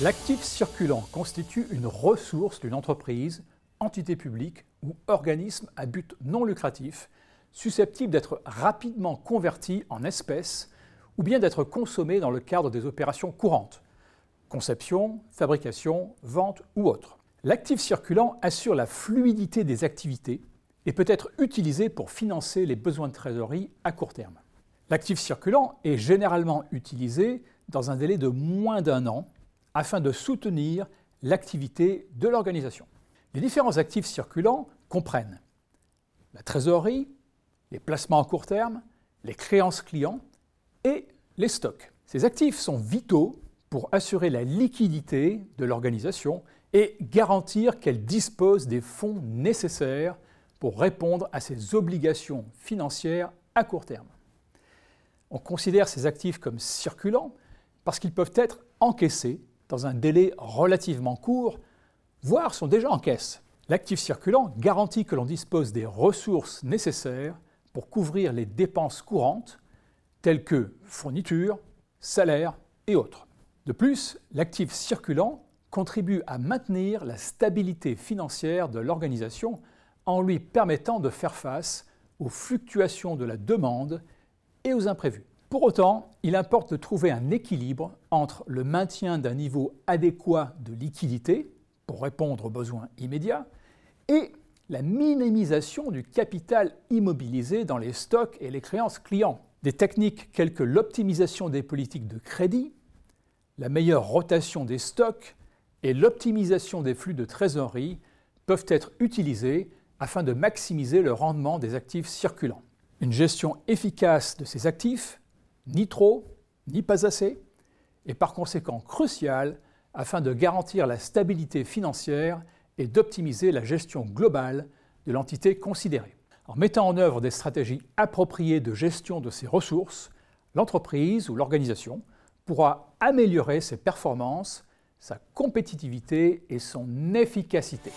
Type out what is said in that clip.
L'actif circulant constitue une ressource d'une entreprise, entité publique ou organisme à but non lucratif susceptible d'être rapidement converti en espèces ou bien d'être consommé dans le cadre des opérations courantes, conception, fabrication, vente ou autre. L'actif circulant assure la fluidité des activités et peut être utilisé pour financer les besoins de trésorerie à court terme. L'actif circulant est généralement utilisé dans un délai de moins d'un an afin de soutenir l'activité de l'organisation. Les différents actifs circulants comprennent la trésorerie, les placements à court terme, les créances clients et les stocks. Ces actifs sont vitaux pour assurer la liquidité de l'organisation et garantir qu'elle dispose des fonds nécessaires pour répondre à ses obligations financières à court terme. On considère ces actifs comme circulants parce qu'ils peuvent être encaissés un délai relativement court, voire sont déjà en caisse. L'actif circulant garantit que l'on dispose des ressources nécessaires pour couvrir les dépenses courantes telles que fournitures, salaires et autres. De plus, l'actif circulant contribue à maintenir la stabilité financière de l'organisation en lui permettant de faire face aux fluctuations de la demande et aux imprévus. Pour autant, il importe de trouver un équilibre entre le maintien d'un niveau adéquat de liquidité pour répondre aux besoins immédiats et la minimisation du capital immobilisé dans les stocks et les créances clients. Des techniques telles que l'optimisation des politiques de crédit, la meilleure rotation des stocks et l'optimisation des flux de trésorerie peuvent être utilisées afin de maximiser le rendement des actifs circulants. Une gestion efficace de ces actifs ni trop, ni pas assez, et par conséquent crucial afin de garantir la stabilité financière et d'optimiser la gestion globale de l'entité considérée. En mettant en œuvre des stratégies appropriées de gestion de ces ressources, l'entreprise ou l'organisation pourra améliorer ses performances, sa compétitivité et son efficacité.